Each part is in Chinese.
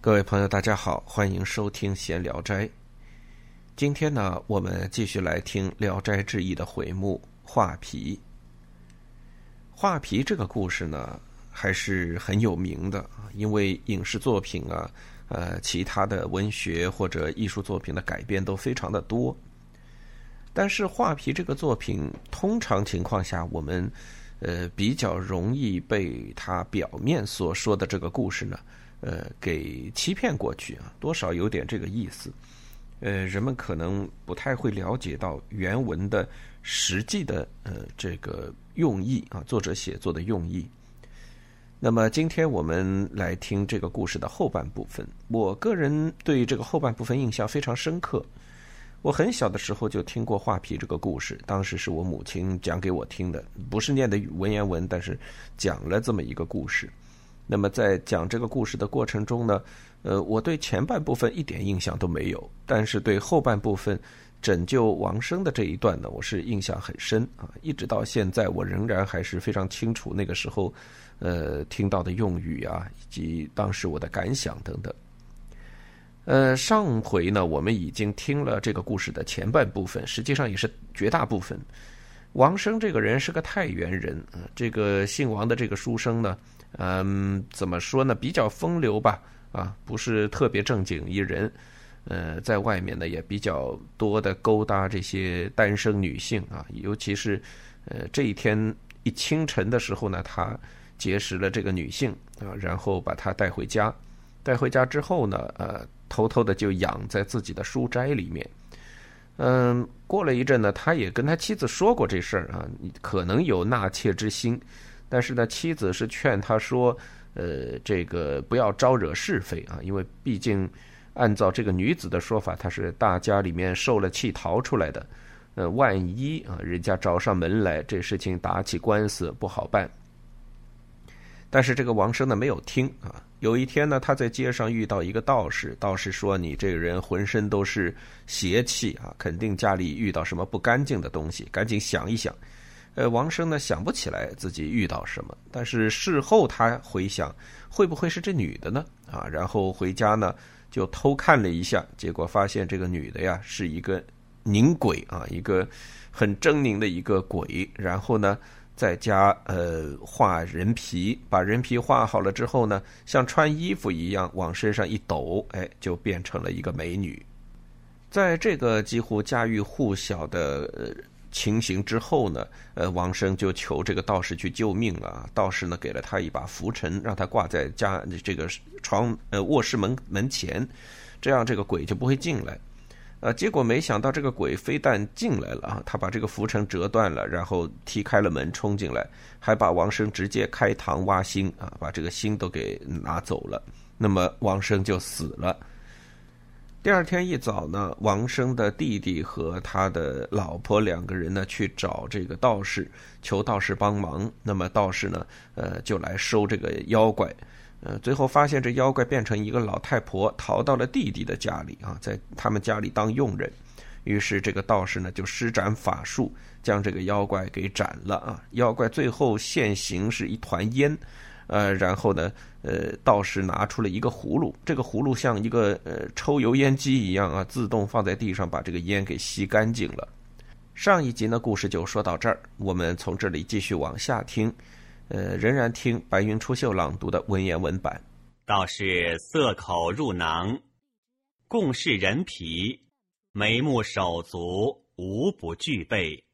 各位朋友，大家好，欢迎收听《闲聊斋》。今天呢，我们继续来听《聊斋志异》的回目《画皮》。画皮这个故事呢，还是很有名的，因为影视作品啊，呃，其他的文学或者艺术作品的改编都非常的多。但是画皮这个作品，通常情况下，我们呃比较容易被它表面所说的这个故事呢。呃，给欺骗过去啊，多少有点这个意思。呃，人们可能不太会了解到原文的实际的呃这个用意啊，作者写作的用意。那么，今天我们来听这个故事的后半部分。我个人对这个后半部分印象非常深刻。我很小的时候就听过画皮这个故事，当时是我母亲讲给我听的，不是念的文言文，但是讲了这么一个故事。那么在讲这个故事的过程中呢，呃，我对前半部分一点印象都没有，但是对后半部分拯救王生的这一段呢，我是印象很深啊，一直到现在我仍然还是非常清楚那个时候，呃，听到的用语啊，以及当时我的感想等等。呃，上回呢，我们已经听了这个故事的前半部分，实际上也是绝大部分。王生这个人是个太原人，这个姓王的这个书生呢。嗯，怎么说呢？比较风流吧，啊，不是特别正经一人。呃，在外面呢也比较多的勾搭这些单身女性啊，尤其是呃这一天一清晨的时候呢，他结识了这个女性啊，然后把她带回家。带回家之后呢，呃，偷偷的就养在自己的书斋里面。嗯，过了一阵呢，他也跟他妻子说过这事儿啊，可能有纳妾之心。但是呢，妻子是劝他说：“呃，这个不要招惹是非啊，因为毕竟按照这个女子的说法，她是大家里面受了气逃出来的。呃，万一啊，人家找上门来，这事情打起官司不好办。”但是这个王生呢没有听啊。有一天呢，他在街上遇到一个道士，道士说：“你这个人浑身都是邪气啊，肯定家里遇到什么不干净的东西，赶紧想一想。”呃，王生呢想不起来自己遇到什么，但是事后他回想，会不会是这女的呢？啊，然后回家呢就偷看了一下，结果发现这个女的呀是一个凝鬼啊，一个很狰狞的一个鬼。然后呢，在家呃画人皮，把人皮画好了之后呢，像穿衣服一样往身上一抖，哎，就变成了一个美女。在这个几乎家喻户晓的。情形之后呢，呃，王生就求这个道士去救命了。道士呢，给了他一把拂尘，让他挂在家这个床呃卧室门门前，这样这个鬼就不会进来。呃，结果没想到这个鬼非但进来了啊，他把这个拂尘折断了，然后踢开了门冲进来，还把王生直接开膛挖心啊，把这个心都给拿走了。那么王生就死了。第二天一早呢，王生的弟弟和他的老婆两个人呢去找这个道士，求道士帮忙。那么道士呢，呃，就来收这个妖怪。呃，最后发现这妖怪变成一个老太婆，逃到了弟弟的家里啊，在他们家里当佣人。于是这个道士呢就施展法术，将这个妖怪给斩了啊。妖怪最后现形是一团烟。呃，然后呢，呃，道士拿出了一个葫芦，这个葫芦像一个呃抽油烟机一样啊，自动放在地上，把这个烟给吸干净了。上一集呢，故事就说到这儿，我们从这里继续往下听，呃，仍然听白云出岫朗读的文言文版。道士色口入囊，共是人皮，眉目手足无不具备。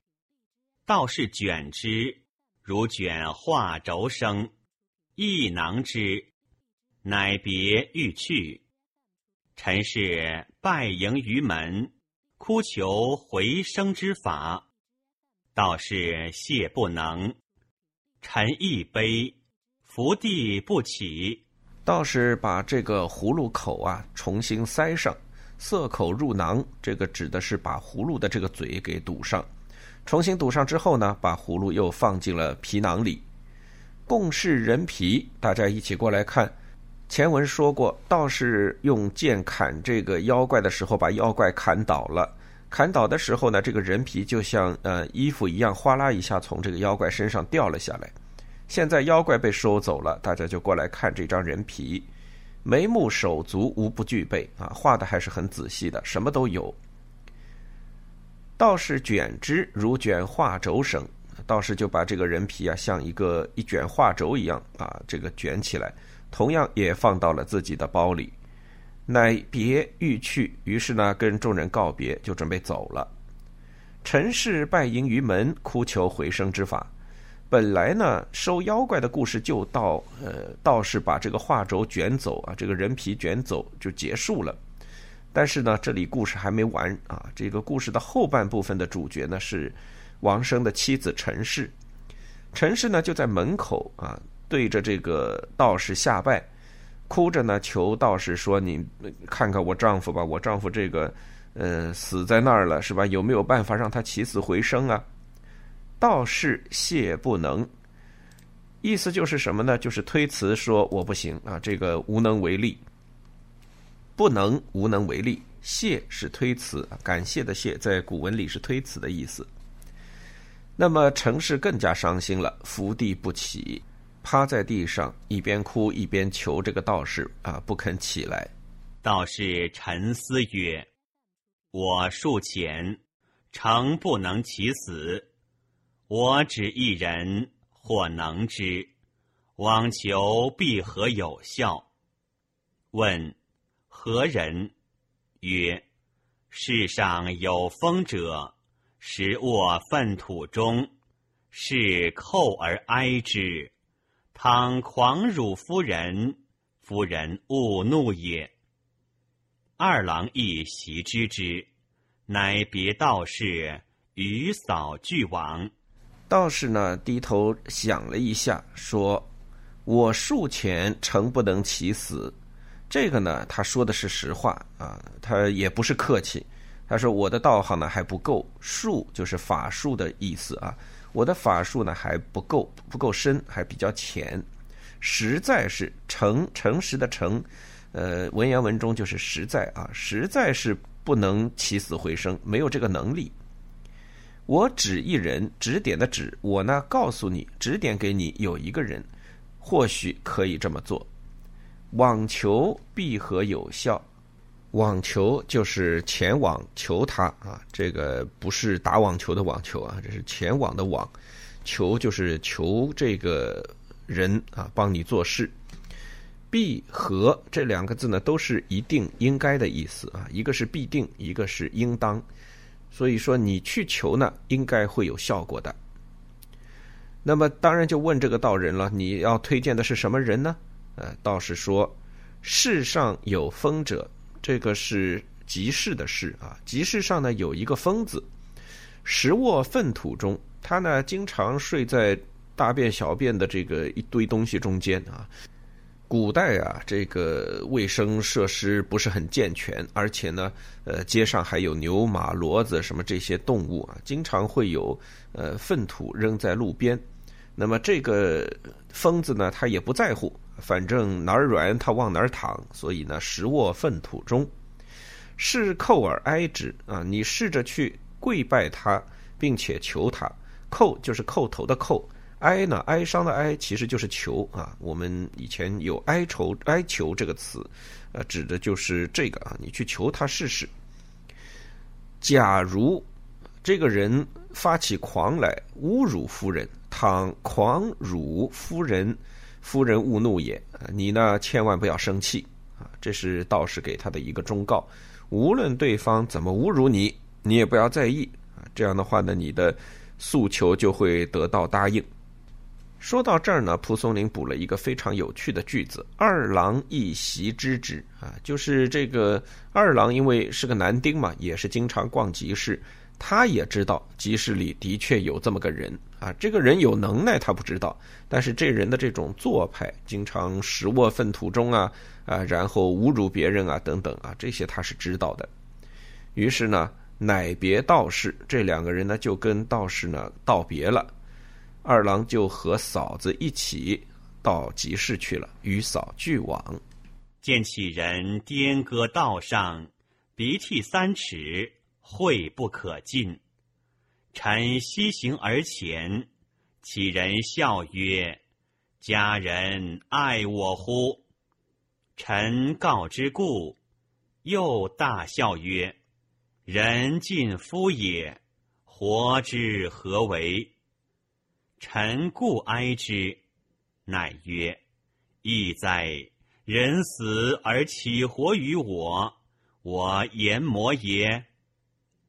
道士卷之，如卷画轴生。一囊之，乃别欲去。臣是拜迎于门，哭求回生之法。道士谢不能，臣亦悲，伏地不起。道士把这个葫芦口啊重新塞上，塞口入囊，这个指的是把葫芦的这个嘴给堵上。重新堵上之后呢，把葫芦又放进了皮囊里。共是人皮，大家一起过来看。前文说过，道士用剑砍这个妖怪的时候，把妖怪砍倒了。砍倒的时候呢，这个人皮就像呃衣服一样，哗啦一下从这个妖怪身上掉了下来。现在妖怪被收走了，大家就过来看这张人皮。眉目手足无不具备啊，画的还是很仔细的，什么都有。道士卷之如卷画轴绳，道士就把这个人皮啊，像一个一卷画轴一样啊，这个卷起来，同样也放到了自己的包里。乃别欲去，于是呢，跟众人告别，就准备走了。陈氏拜迎于门，哭求回生之法。本来呢，收妖怪的故事就到，呃，道士把这个画轴卷走啊，这个人皮卷走就结束了。但是呢，这里故事还没完啊！这个故事的后半部分的主角呢是王生的妻子陈氏。陈氏呢就在门口啊，对着这个道士下拜，哭着呢求道士说：“你看看我丈夫吧，我丈夫这个呃死在那儿了，是吧？有没有办法让他起死回生啊？”道士谢不能，意思就是什么呢？就是推辞说我不行啊，这个无能为力。不能无能为力，谢是推辞，感谢的谢在古文里是推辞的意思。那么程氏更加伤心了，伏地不起，趴在地上，一边哭一边求这个道士啊，不肯起来。道士沉思曰：“我术浅，诚不能起死。我只一人，或能之，妄求必何有效？”问。何人？曰：世上有风者，实卧粪土中，是寇而哀之。倘狂辱夫人，夫人勿怒也。二郎亦习知之，乃别道士，与扫俱往。道士呢，低头想了一下，说：“我术浅，诚不能起死。”这个呢，他说的是实话啊，他也不是客气。他说：“我的道行呢还不够，术就是法术的意思啊。我的法术呢还不够，不够深，还比较浅。实在是诚诚实的诚，呃，文言文中就是实在啊，实在是不能起死回生，没有这个能力。我指一人，指点的指，我呢告诉你，指点给你有一个人，或许可以这么做。”网球必合有效，网球就是前往求他啊，这个不是打网球的网球啊，这是前往的网，求就是求这个人啊帮你做事。必和这两个字呢，都是一定应该的意思啊，一个是必定，一个是应当，所以说你去求呢，应该会有效果的。那么当然就问这个道人了，你要推荐的是什么人呢？呃，道士说：“世上有风者，这个是集市的市啊。集市上呢有一个疯子，食卧粪土中。他呢经常睡在大便小便的这个一堆东西中间啊。古代啊，这个卫生设施不是很健全，而且呢，呃，街上还有牛马骡子什么这些动物啊，经常会有呃粪土扔在路边。那么这个疯子呢，他也不在乎。”反正哪儿软他往哪儿躺，所以呢，食卧粪土中，是叩而哀之啊！你试着去跪拜他，并且求他。叩就是叩头的叩，哀呢，哀伤的哀，其实就是求啊。我们以前有哀愁、哀求这个词，呃，指的就是这个啊。你去求他试试。假如这个人发起狂来侮辱夫人，倘狂辱夫人。夫人勿怒也，你呢千万不要生气啊！这是道士给他的一个忠告。无论对方怎么侮辱你，你也不要在意啊。这样的话呢，你的诉求就会得到答应。说到这儿呢，蒲松龄补了一个非常有趣的句子：“二郎一席知之啊，就是这个二郎因为是个男丁嘛，也是经常逛集市。他也知道集市里的确有这么个人啊，这个人有能耐他不知道，但是这人的这种做派，经常食卧粪土中啊啊，然后侮辱别人啊等等啊，这些他是知道的。于是呢，乃别道士，这两个人呢就跟道士呢道别了。二郎就和嫂子一起到集市去了，与嫂俱往，见其人颠戈道上，鼻涕三尺。秽不可进，臣西行而前，其人笑曰：“家人爱我乎？”臣告之故，又大笑曰：“人尽夫也，活之何为？”臣故哀之，乃曰：“亦哉！人死而岂活于我？我言魔也。”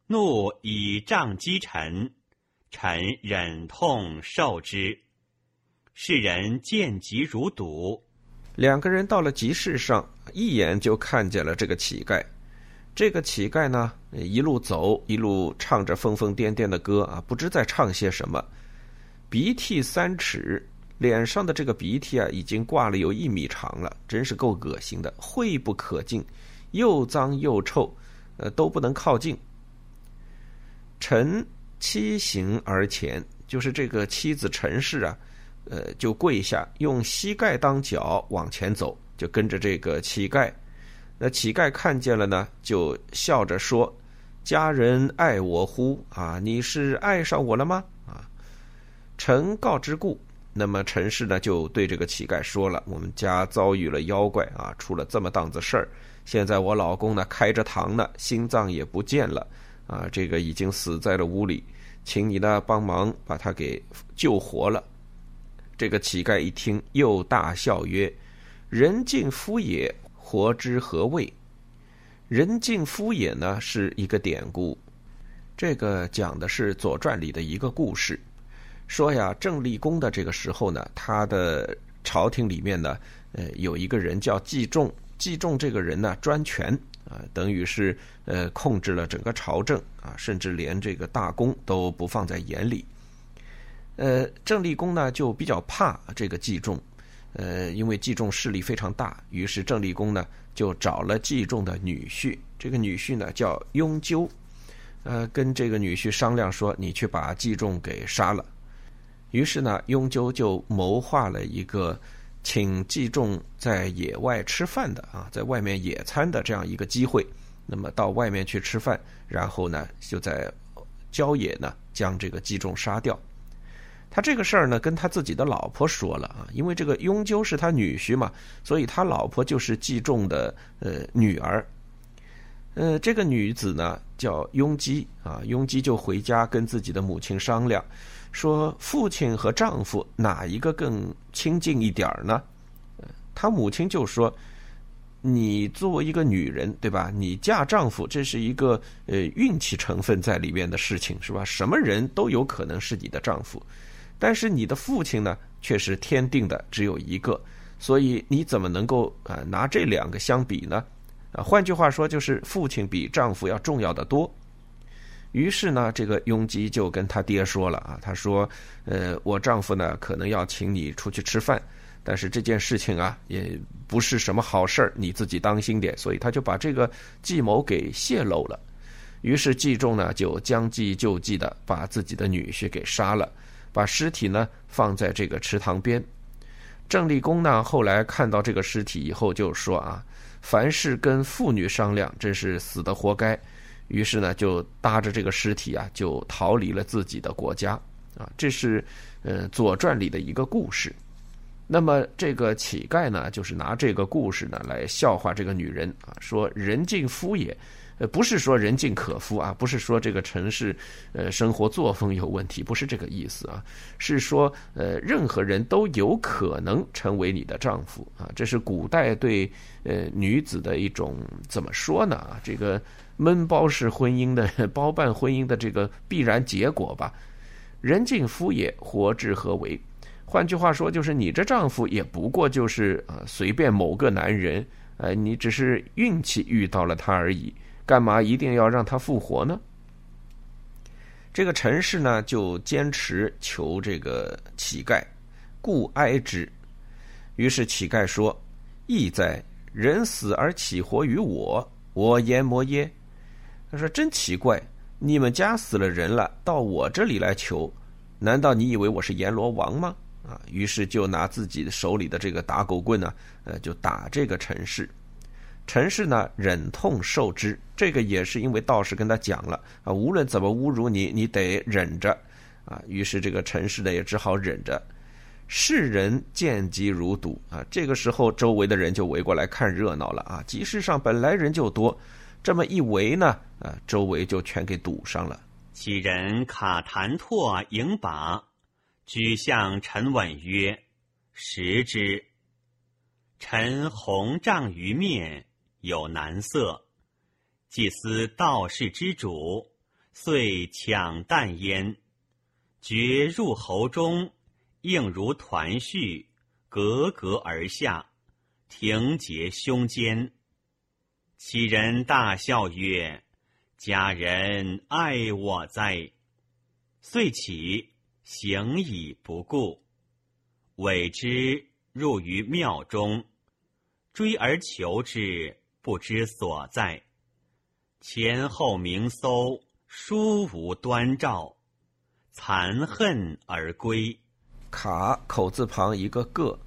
怒以杖击臣，臣忍痛受之。世人见疾如睹。两个人到了集市上，一眼就看见了这个乞丐。这个乞丐呢，一路走，一路唱着疯疯癫癫的歌啊，不知在唱些什么。鼻涕三尺，脸上的这个鼻涕啊，已经挂了有一米长了，真是够恶心的，秽不可近，又脏又臭，呃，都不能靠近。臣妻行而前，就是这个妻子陈氏啊。呃，就跪下，用膝盖当脚往前走，就跟着这个乞丐。那乞丐看见了呢，就笑着说：“家人爱我乎？啊，你是爱上我了吗？”啊，臣告之故。那么陈氏呢，就对这个乞丐说了：“我们家遭遇了妖怪啊，出了这么档子事儿。现在我老公呢，开着膛呢，心脏也不见了啊，这个已经死在了屋里，请你呢帮忙把他给救活了。”这个乞丐一听，又大笑曰：“人尽夫也，活之何谓？”人尽夫也呢，是一个典故。这个讲的是《左传》里的一个故事，说呀，郑立公的这个时候呢，他的朝廷里面呢，呃，有一个人叫季仲。季仲这个人呢，专权啊，等于是呃，控制了整个朝政啊，甚至连这个大公都不放在眼里。呃，郑立公呢就比较怕这个季仲，呃，因为季仲势力非常大，于是郑立公呢就找了季仲的女婿，这个女婿呢叫雍纠，呃，跟这个女婿商量说，你去把季仲给杀了。于是呢，雍纠就谋划了一个请季仲在野外吃饭的啊，在外面野餐的这样一个机会，那么到外面去吃饭，然后呢就在郊野呢将这个季仲杀掉。他这个事儿呢，跟他自己的老婆说了啊，因为这个雍纠是他女婿嘛，所以他老婆就是季仲的呃女儿。呃，这个女子呢叫雍姬啊，雍姬就回家跟自己的母亲商量，说父亲和丈夫哪一个更亲近一点儿呢？他母亲就说：“你作为一个女人，对吧？你嫁丈夫，这是一个呃运气成分在里面的事情，是吧？什么人都有可能是你的丈夫。”但是你的父亲呢，却是天定的只有一个，所以你怎么能够啊拿这两个相比呢？啊，换句话说，就是父亲比丈夫要重要的多。于是呢，这个雍基就跟他爹说了啊，他说：“呃，我丈夫呢可能要请你出去吃饭，但是这件事情啊也不是什么好事儿，你自己当心点。”所以他就把这个计谋给泄露了。于是季仲呢就将计就计的把自己的女婿给杀了。把尸体呢放在这个池塘边，郑立公呢后来看到这个尸体以后就说啊，凡是跟妇女商量，真是死的活该。于是呢就搭着这个尸体啊就逃离了自己的国家啊。这是呃《左传》里的一个故事。那么这个乞丐呢，就是拿这个故事呢来笑话这个女人啊，说人尽夫也。呃，不是说人尽可夫啊，不是说这个城市，呃，生活作风有问题，不是这个意思啊，是说，呃，任何人都有可能成为你的丈夫啊，这是古代对呃女子的一种怎么说呢啊，这个闷包式婚姻的 包办婚姻的这个必然结果吧。人尽夫也，活至何为？换句话说，就是你这丈夫也不过就是啊，随便某个男人，呃，你只是运气遇到了他而已。干嘛一定要让他复活呢？这个陈氏呢，就坚持求这个乞丐，故哀之。于是乞丐说：“义哉，人死而岂活于我？我阎魔耶？”他说：“真奇怪，你们家死了人了，到我这里来求，难道你以为我是阎罗王吗？”啊，于是就拿自己手里的这个打狗棍呢，呃，就打这个陈氏。陈氏呢，忍痛受之。这个也是因为道士跟他讲了啊，无论怎么侮辱你，你得忍着啊。于是这个陈氏呢，也只好忍着。世人见机如堵啊！这个时候，周围的人就围过来看热闹了啊！集市上本来人就多，这么一围呢，啊，周围就全给堵上了。其人卡坛拓迎把，举向陈稳曰：“食之。”臣红帐于面，有难色。祭司道士之主，遂抢啖焉，觉入喉中。应如团絮，格格而下，停结胸间。其人大笑曰：“家人爱我哉！”遂起，行以不顾。委之入于庙中，追而求之，不知所在。前后明搜，殊无端兆，残恨而归。卡口字旁一个个，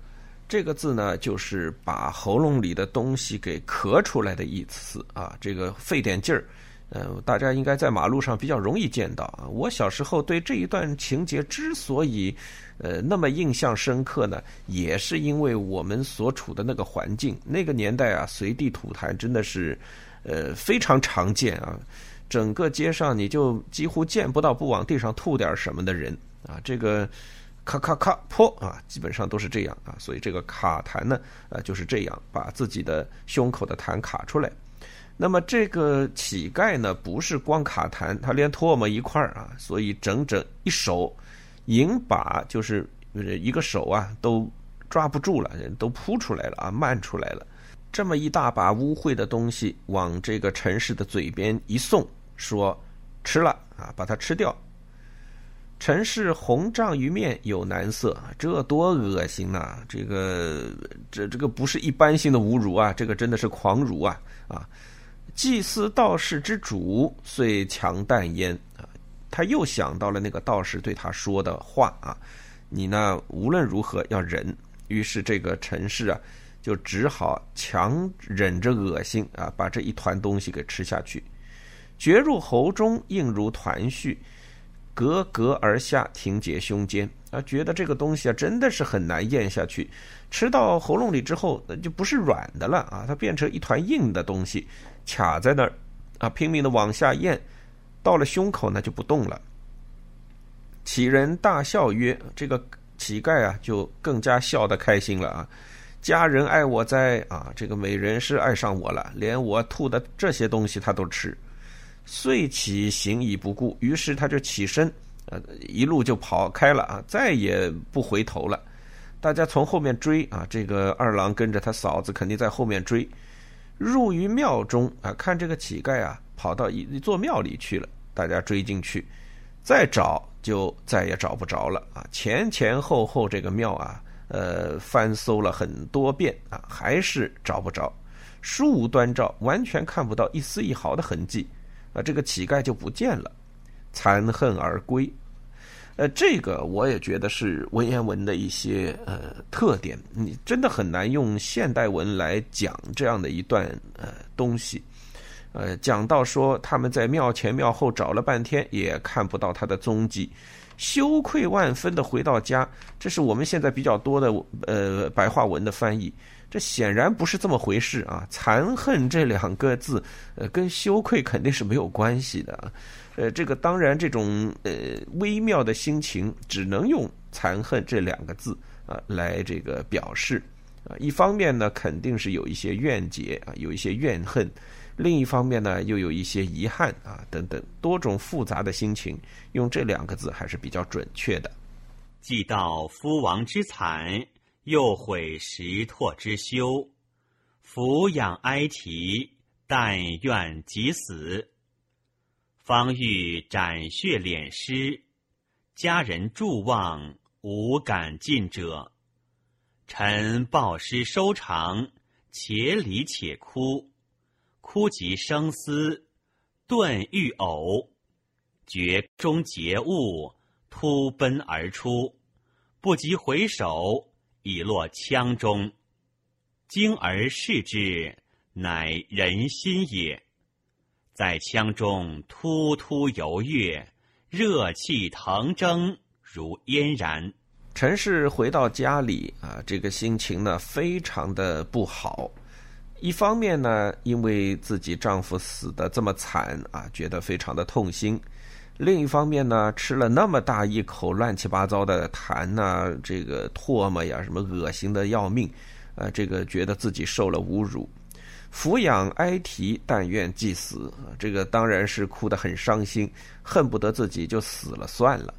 这个字呢，就是把喉咙里的东西给咳出来的意思啊。这个费点劲儿，呃，大家应该在马路上比较容易见到啊。我小时候对这一段情节之所以呃那么印象深刻呢，也是因为我们所处的那个环境，那个年代啊，随地吐痰真的是呃非常常见啊。整个街上你就几乎见不到不往地上吐点什么的人啊。这个。咔咔咔破啊，基本上都是这样啊，所以这个卡痰呢，呃，就是这样把自己的胸口的痰卡出来。那么这个乞丐呢，不是光卡痰，他连唾沫一块儿啊，所以整整一手银把就是一个手啊，都抓不住了，人都扑出来了啊，漫出来了。这么一大把污秽的东西往这个城市的嘴边一送，说吃了啊，把它吃掉。陈氏红胀于面，有难色，这多恶心呐！这个，这这个不是一般性的侮辱啊，这个真的是狂辱啊！啊，祭司道士之主，遂强啖焉啊！他又想到了那个道士对他说的话啊，你呢无论如何要忍。于是这个陈氏啊，就只好强忍着恶心啊，把这一团东西给吃下去，绝入喉中，硬如团絮。格格而下，停结胸间啊！觉得这个东西啊，真的是很难咽下去。吃到喉咙里之后，那就不是软的了啊，它变成一团硬的东西，卡在那儿啊，拼命的往下咽，到了胸口呢就不动了。乞人大笑曰：“这个乞丐啊，就更加笑得开心了啊！家人爱我哉啊！这个美人是爱上我了，连我吐的这些东西他都吃。”遂起行已不顾，于是他就起身，呃，一路就跑开了啊，再也不回头了。大家从后面追啊，这个二郎跟着他嫂子肯定在后面追。入于庙中啊，看这个乞丐啊，跑到一一座庙里去了。大家追进去，再找就再也找不着了啊。前前后后这个庙啊，呃，翻搜了很多遍啊，还是找不着，殊无端照，完全看不到一丝一毫的痕迹。这个乞丐就不见了，残恨而归。呃，这个我也觉得是文言文的一些呃特点。你真的很难用现代文来讲这样的一段呃东西。呃，讲到说他们在庙前庙后找了半天，也看不到他的踪迹，羞愧万分的回到家。这是我们现在比较多的呃白话文的翻译。这显然不是这么回事啊！残恨这两个字，呃，跟羞愧肯定是没有关系的。呃，这个当然，这种呃微妙的心情，只能用残恨这两个字啊来这个表示啊。一方面呢，肯定是有一些怨结啊，有一些怨恨；另一方面呢，又有一些遗憾啊，等等多种复杂的心情，用这两个字还是比较准确的。既道夫王之惨。又悔石拓之修，抚养哀啼，但愿即死。方欲斩血敛尸，家人祝望，无敢进者。臣报师收长，且礼且哭，哭及生思，顿欲呕，觉中结物，突奔而出，不及回首。已落枪中，惊而视之，乃人心也。在枪中突突游跃，热气腾蒸，如嫣然。陈氏回到家里啊，这个心情呢非常的不好。一方面呢，因为自己丈夫死的这么惨啊，觉得非常的痛心；另一方面呢，吃了那么大一口乱七八糟的痰呐，这个唾沫呀，什么恶心的要命，呃，这个觉得自己受了侮辱，抚养哀啼，但愿即死，这个当然是哭得很伤心，恨不得自己就死了算了。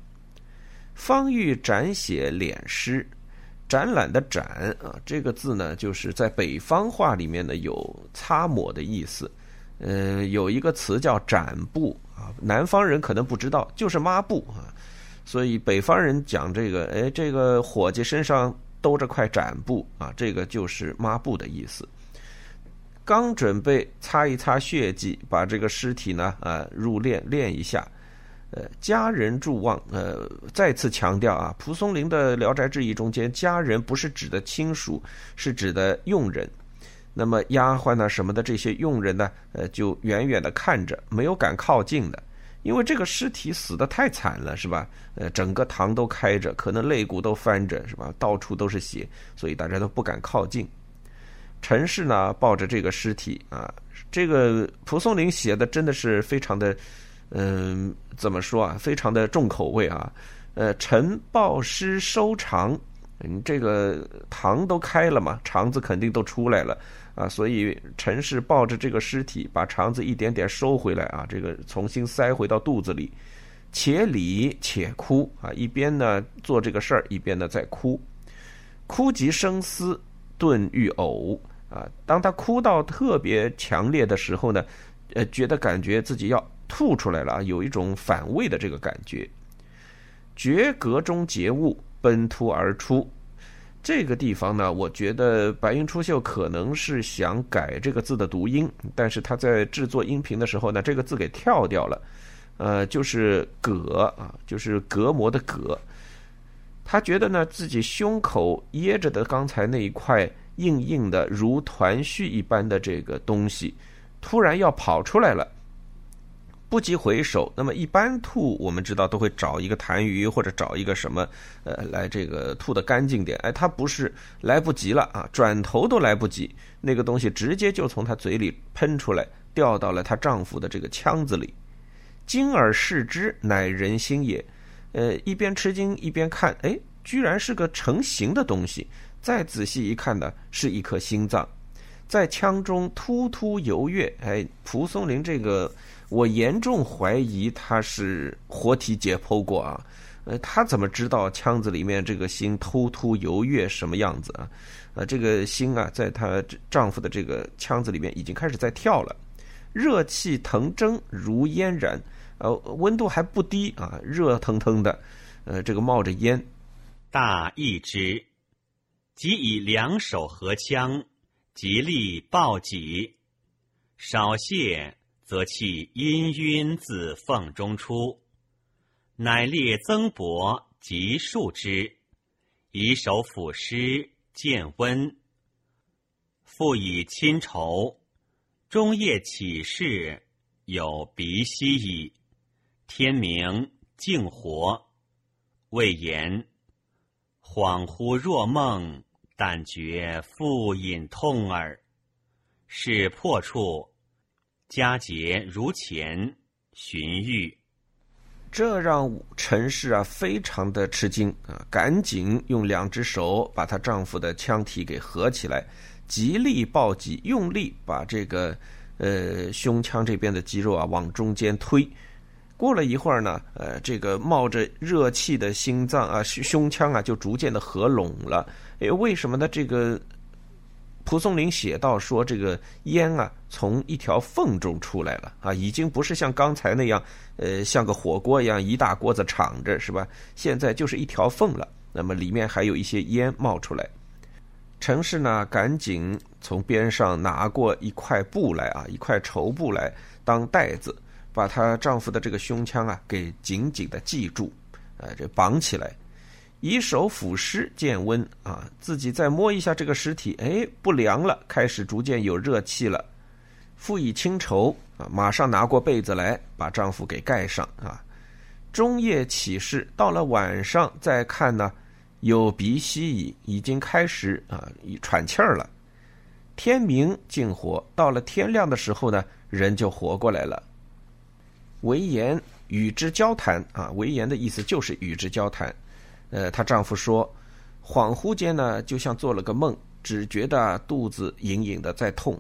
方欲展写脸诗。展览的“展”啊，这个字呢，就是在北方话里面呢有擦抹的意思。呃，有一个词叫“展布”啊，南方人可能不知道，就是抹布啊。所以北方人讲这个，哎，这个伙计身上兜着块展布啊，这个就是抹布的意思。刚准备擦一擦血迹，把这个尸体呢啊入殓殓一下。呃，家人助望，呃，再次强调啊，蒲松龄的《聊斋志异》中间，家人不是指的亲属，是指的佣人。那么丫鬟呢，什么的这些佣人呢，呃，就远远的看着，没有敢靠近的，因为这个尸体死的太惨了，是吧？呃，整个堂都开着，可能肋骨都翻着，是吧？到处都是血，所以大家都不敢靠近。陈氏呢，抱着这个尸体啊，这个蒲松龄写的真的是非常的。嗯，怎么说啊？非常的重口味啊！呃，陈抱尸收肠，你，这个膛都开了嘛，肠子肯定都出来了啊，所以陈氏抱着这个尸体，把肠子一点点收回来啊，这个重新塞回到肚子里，且理且哭啊，一边呢做这个事儿，一边呢在哭，哭极声嘶，顿欲呕啊！当他哭到特别强烈的时候呢，呃，觉得感觉自己要。吐出来了啊，有一种反胃的这个感觉。绝阁中结物奔突而出，这个地方呢，我觉得白云出岫可能是想改这个字的读音，但是他在制作音频的时候呢，这个字给跳掉了，呃，就是“膈”啊，就是隔膜的“膈”。他觉得呢，自己胸口掖着的刚才那一块硬硬的如团絮一般的这个东西，突然要跑出来了。不及回首，那么一般吐，我们知道都会找一个痰盂或者找一个什么，呃，来这个吐的干净点。哎，他不是来不及了啊，转头都来不及，那个东西直接就从他嘴里喷出来，掉到了她丈夫的这个腔子里。惊而视之，乃人心也。呃，一边吃惊一边看，哎，居然是个成形的东西。再仔细一看呢，是一颗心脏，在腔中突突游跃。哎，蒲松龄这个。我严重怀疑他是活体解剖过啊，呃，他怎么知道腔子里面这个心突突游跃什么样子啊？呃，这个心啊，在她丈夫的这个腔子里面已经开始在跳了，热气腾蒸如烟燃，呃，温度还不低啊，热腾腾的，呃，这个冒着烟。大意之，即以两手合腔，极力抱己，少谢。则气氤氲自缝中出，乃列增薄，即数之，以手抚湿，见温。复以亲愁，中夜起事，有鼻息矣。天明，静活，未言。恍惚若梦，但觉复隐痛耳。是破处。佳节如前，寻玉，这让陈氏啊非常的吃惊啊，赶紧用两只手把她丈夫的腔体给合起来，极力抱紧，用力把这个呃胸腔这边的肌肉啊往中间推。过了一会儿呢，呃，这个冒着热气的心脏啊胸腔啊就逐渐的合拢了。哎，为什么呢？这个。蒲松龄写到说：“这个烟啊，从一条缝中出来了啊，已经不是像刚才那样，呃，像个火锅一样一大锅子敞着，是吧？现在就是一条缝了。那么里面还有一些烟冒出来。陈氏呢，赶紧从边上拿过一块布来啊，一块绸布来当袋子，把她丈夫的这个胸腔啊给紧紧的系住，呃，这绑起来。”以手抚尸见温啊，自己再摸一下这个尸体，哎，不凉了，开始逐渐有热气了。复以轻绸啊，马上拿过被子来，把丈夫给盖上啊。中夜起事，到了晚上再看呢，有鼻息矣，已经开始啊喘气儿了。天明竟活，到了天亮的时候呢，人就活过来了。为言与之交谈啊，为言的意思就是与之交谈。呃，她丈夫说，恍惚间呢，就像做了个梦，只觉得肚子隐隐的在痛。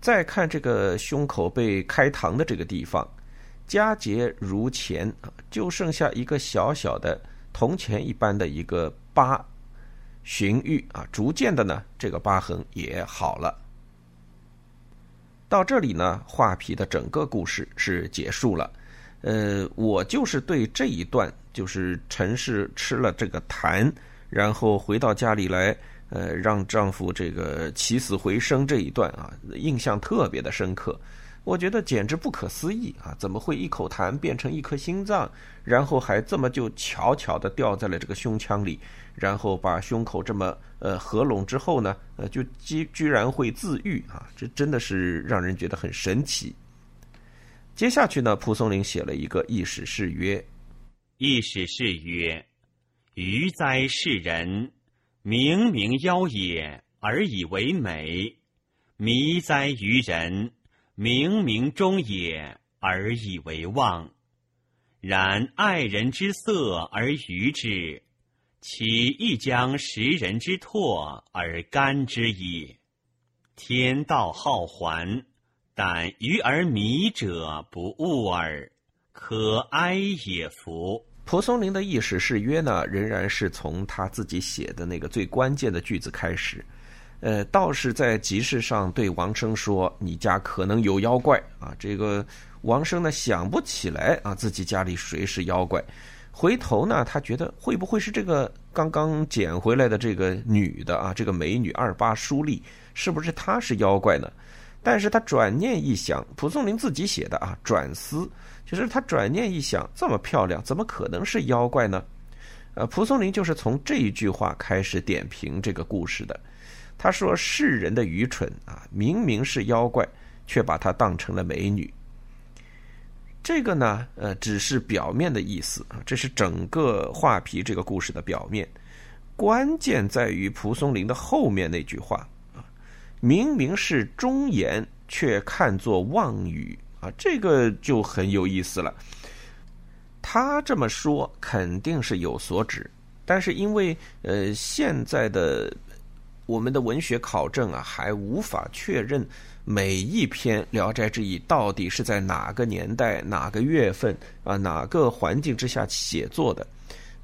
再看这个胸口被开膛的这个地方，佳节如前，就剩下一个小小的铜钱一般的一个疤，荀彧啊，逐渐的呢，这个疤痕也好了。到这里呢，画皮的整个故事是结束了。呃，我就是对这一段，就是陈氏吃了这个痰，然后回到家里来。呃，让丈夫这个起死回生这一段啊，印象特别的深刻。我觉得简直不可思议啊！怎么会一口痰变成一颗心脏，然后还这么就巧巧的掉在了这个胸腔里，然后把胸口这么呃合拢之后呢，呃，就居居然会自愈啊！这真的是让人觉得很神奇。接下去呢，蒲松龄写了一个意史是曰：“意史是曰，余哉世人！”明明妖也，而以为美；迷哉于人，明明中也，而以为妄。然爱人之色而愚之，其亦将食人之唾而甘之矣。天道好还，但愚而迷者不悟耳，可哀也夫。蒲松龄的意史是约呢，仍然是从他自己写的那个最关键的句子开始。呃，道士在集市上对王生说：“你家可能有妖怪啊！”这个王生呢想不起来啊，自己家里谁是妖怪。回头呢，他觉得会不会是这个刚刚捡回来的这个女的啊？这个美女二八淑丽，是不是她是妖怪呢？但是他转念一想，蒲松龄自己写的啊，转思。就是他转念一想，这么漂亮，怎么可能是妖怪呢？呃，蒲松龄就是从这一句话开始点评这个故事的。他说：“世人的愚蠢啊，明明是妖怪，却把她当成了美女。”这个呢，呃，只是表面的意思啊，这是整个画皮这个故事的表面。关键在于蒲松龄的后面那句话，明明是忠言，却看作妄语。啊，这个就很有意思了。他这么说肯定是有所指，但是因为呃现在的我们的文学考证啊，还无法确认每一篇《聊斋志异》到底是在哪个年代、哪个月份啊、哪个环境之下写作的。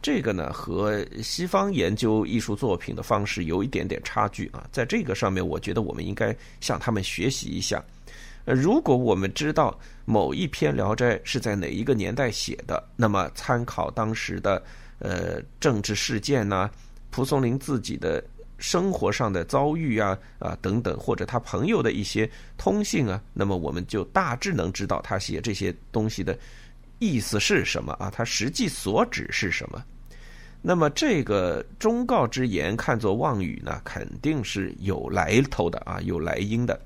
这个呢，和西方研究艺术作品的方式有一点点差距啊。在这个上面，我觉得我们应该向他们学习一下。呃，如果我们知道某一篇《聊斋》是在哪一个年代写的，那么参考当时的呃政治事件呐，蒲松龄自己的生活上的遭遇啊啊等等，或者他朋友的一些通信啊，那么我们就大致能知道他写这些东西的意思是什么啊，它实际所指是什么。那么这个忠告之言看作妄语呢，肯定是有来头的啊，有来因的。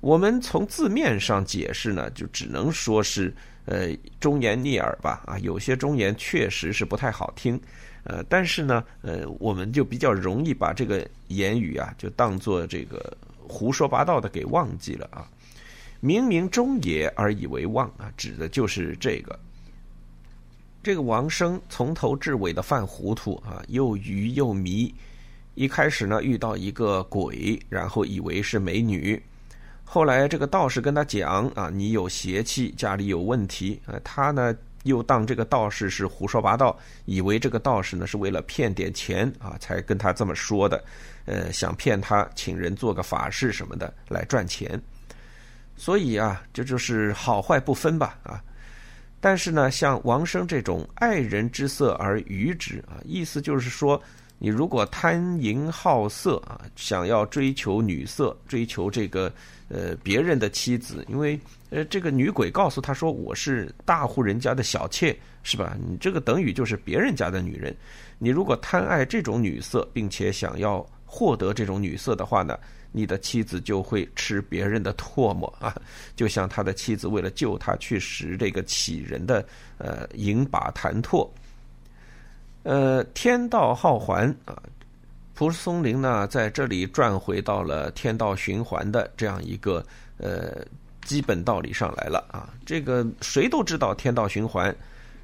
我们从字面上解释呢，就只能说是呃忠言逆耳吧啊，有些忠言确实是不太好听，呃，但是呢，呃，我们就比较容易把这个言语啊，就当做这个胡说八道的给忘记了啊。明明中也而以为妄啊，指的就是这个。这个王生从头至尾的犯糊涂啊，又愚又迷。一开始呢，遇到一个鬼，然后以为是美女。后来这个道士跟他讲啊，你有邪气，家里有问题啊。他呢又当这个道士是胡说八道，以为这个道士呢是为了骗点钱啊，才跟他这么说的。呃，想骗他请人做个法事什么的来赚钱。所以啊，这就是好坏不分吧啊。但是呢，像王生这种爱人之色而愚之啊，意思就是说。你如果贪淫好色啊，想要追求女色，追求这个呃别人的妻子，因为呃这个女鬼告诉他说我是大户人家的小妾，是吧？你这个等于就是别人家的女人。你如果贪爱这种女色，并且想要获得这种女色的话呢，你的妻子就会吃别人的唾沫啊，就像他的妻子为了救他去食这个乞人的呃饮把痰唾。呃，天道好还啊，蒲松龄呢在这里转回到了天道循环的这样一个呃基本道理上来了啊。这个谁都知道天道循环，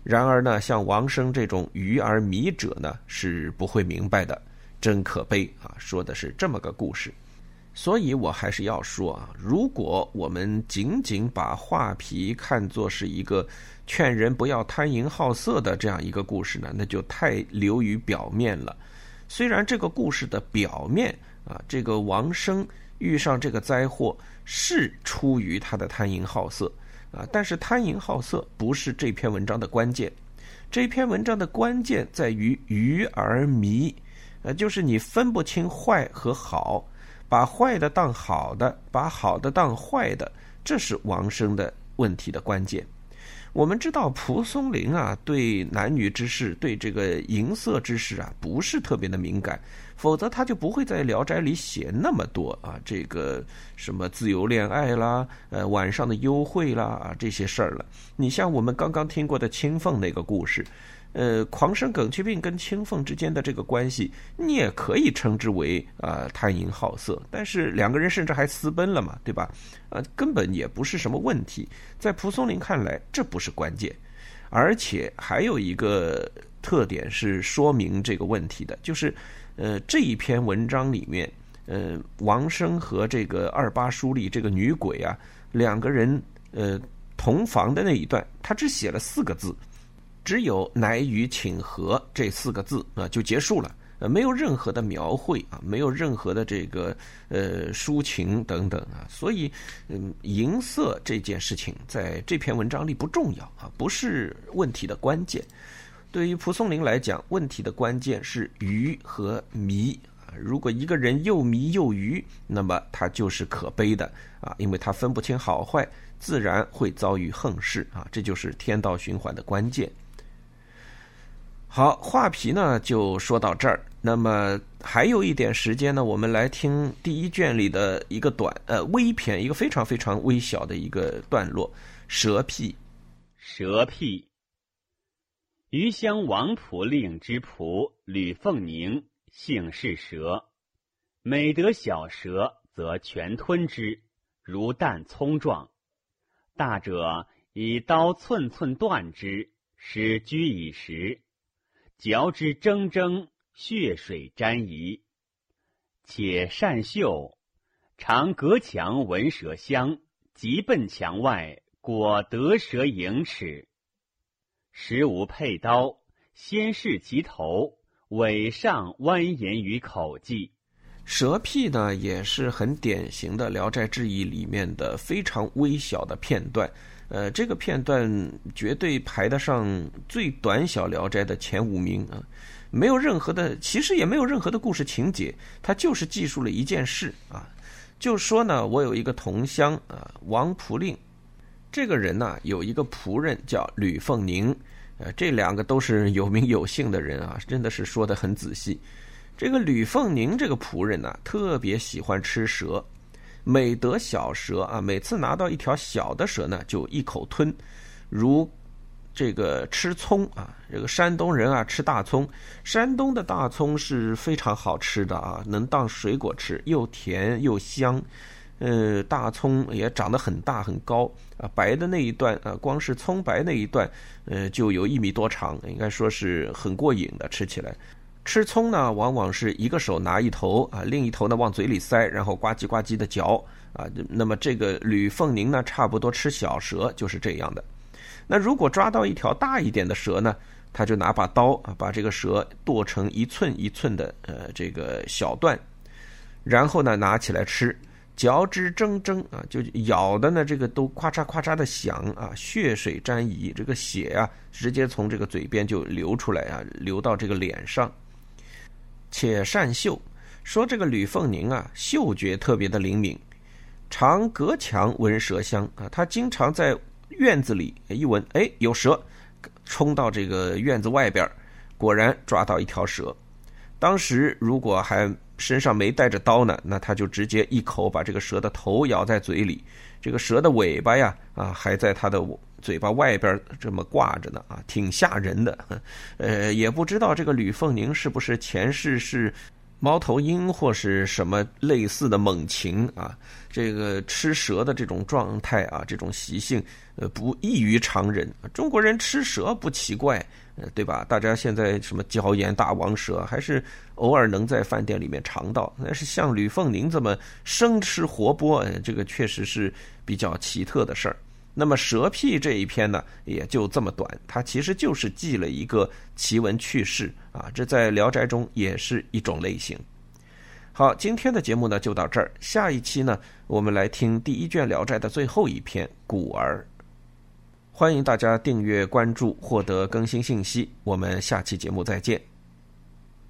然而呢，像王生这种愚而迷者呢是不会明白的，真可悲啊！说的是这么个故事。所以我还是要说啊，如果我们仅仅把画皮看作是一个劝人不要贪淫好色的这样一个故事呢，那就太流于表面了。虽然这个故事的表面啊，这个王生遇上这个灾祸是出于他的贪淫好色啊，但是贪淫好色不是这篇文章的关键。这篇文章的关键在于愚而迷，呃，就是你分不清坏和好。把坏的当好的，把好的当坏的，这是王生的问题的关键。我们知道蒲松龄啊，对男女之事，对这个淫色之事啊，不是特别的敏感，否则他就不会在《聊斋》里写那么多啊，这个什么自由恋爱啦，呃，晚上的幽会啦啊这些事儿了。你像我们刚刚听过的青凤那个故事。呃，狂生梗曲病跟青凤之间的这个关系，你也可以称之为啊贪淫好色，但是两个人甚至还私奔了嘛，对吧？呃，根本也不是什么问题，在蒲松龄看来，这不是关键，而且还有一个特点是说明这个问题的，就是呃这一篇文章里面，呃王生和这个二八书里这个女鬼啊两个人呃同房的那一段，他只写了四个字。只有“乃与请和”这四个字啊，就结束了，呃，没有任何的描绘啊，没有任何的这个呃抒情等等啊，所以，嗯，银色这件事情在这篇文章里不重要啊，不是问题的关键。对于蒲松龄来讲，问题的关键是愚和迷啊。如果一个人又迷又愚，那么他就是可悲的啊，因为他分不清好坏，自然会遭遇横事啊，这就是天道循环的关键。好，画皮呢就说到这儿。那么还有一点时间呢，我们来听第一卷里的一个短呃微篇，一个非常非常微小的一个段落。蛇癖，蛇癖。余乡王仆令之仆吕凤宁，姓是蛇，每得小蛇，则全吞之，如弹葱状；大者以刀寸寸断之，使居以食。嚼之铮铮，血水沾衣，且善嗅，常隔墙闻蛇香，即奔墙外，果得蛇盈齿。时无佩刀，先试其头，尾上蜿蜒于口际。蛇癖呢，也是很典型的《聊斋志异》里面的非常微小的片段。呃，这个片段绝对排得上最短小《聊斋》的前五名啊！没有任何的，其实也没有任何的故事情节，它就是记述了一件事啊。就说呢，我有一个同乡啊，王仆令，这个人呢有一个仆人叫吕凤宁，呃，这两个都是有名有姓的人啊，真的是说的很仔细。这个吕凤宁这个仆人呢，特别喜欢吃蛇。每得小蛇啊，每次拿到一条小的蛇呢，就一口吞，如这个吃葱啊。这个山东人啊，吃大葱，山东的大葱是非常好吃的啊，能当水果吃，又甜又香。呃，大葱也长得很大很高啊，白的那一段啊，光是葱白那一段，呃，就有一米多长，应该说是很过瘾的，吃起来。吃葱呢，往往是一个手拿一头啊，另一头呢往嘴里塞，然后呱唧呱唧的嚼啊。那么这个吕凤宁呢，差不多吃小蛇就是这样的。那如果抓到一条大一点的蛇呢，他就拿把刀啊，把这个蛇剁成一寸一寸的呃这个小段，然后呢拿起来吃，嚼之铮铮啊，就咬的呢这个都咔嚓咔嚓的响啊，血水沾衣，这个血啊直接从这个嘴边就流出来啊，流到这个脸上。且善嗅，说这个吕凤宁啊，嗅觉特别的灵敏，常隔墙闻蛇香啊。他经常在院子里一闻，哎，有蛇，冲到这个院子外边，果然抓到一条蛇。当时如果还身上没带着刀呢，那他就直接一口把这个蛇的头咬在嘴里，这个蛇的尾巴呀，啊，还在他的嘴巴外边这么挂着呢啊，挺吓人的。呃，也不知道这个吕凤宁是不是前世是猫头鹰或是什么类似的猛禽啊？这个吃蛇的这种状态啊，这种习性呃不异于常人。中国人吃蛇不奇怪，呃，对吧？大家现在什么椒盐大王蛇，还是偶尔能在饭店里面尝到。但是像吕凤宁这么生吃活剥，这个确实是比较奇特的事儿。那么蛇屁这一篇呢，也就这么短，它其实就是记了一个奇闻趣事啊，这在《聊斋》中也是一种类型。好，今天的节目呢就到这儿，下一期呢我们来听第一卷《聊斋》的最后一篇《古儿》。欢迎大家订阅关注，获得更新信息。我们下期节目再见。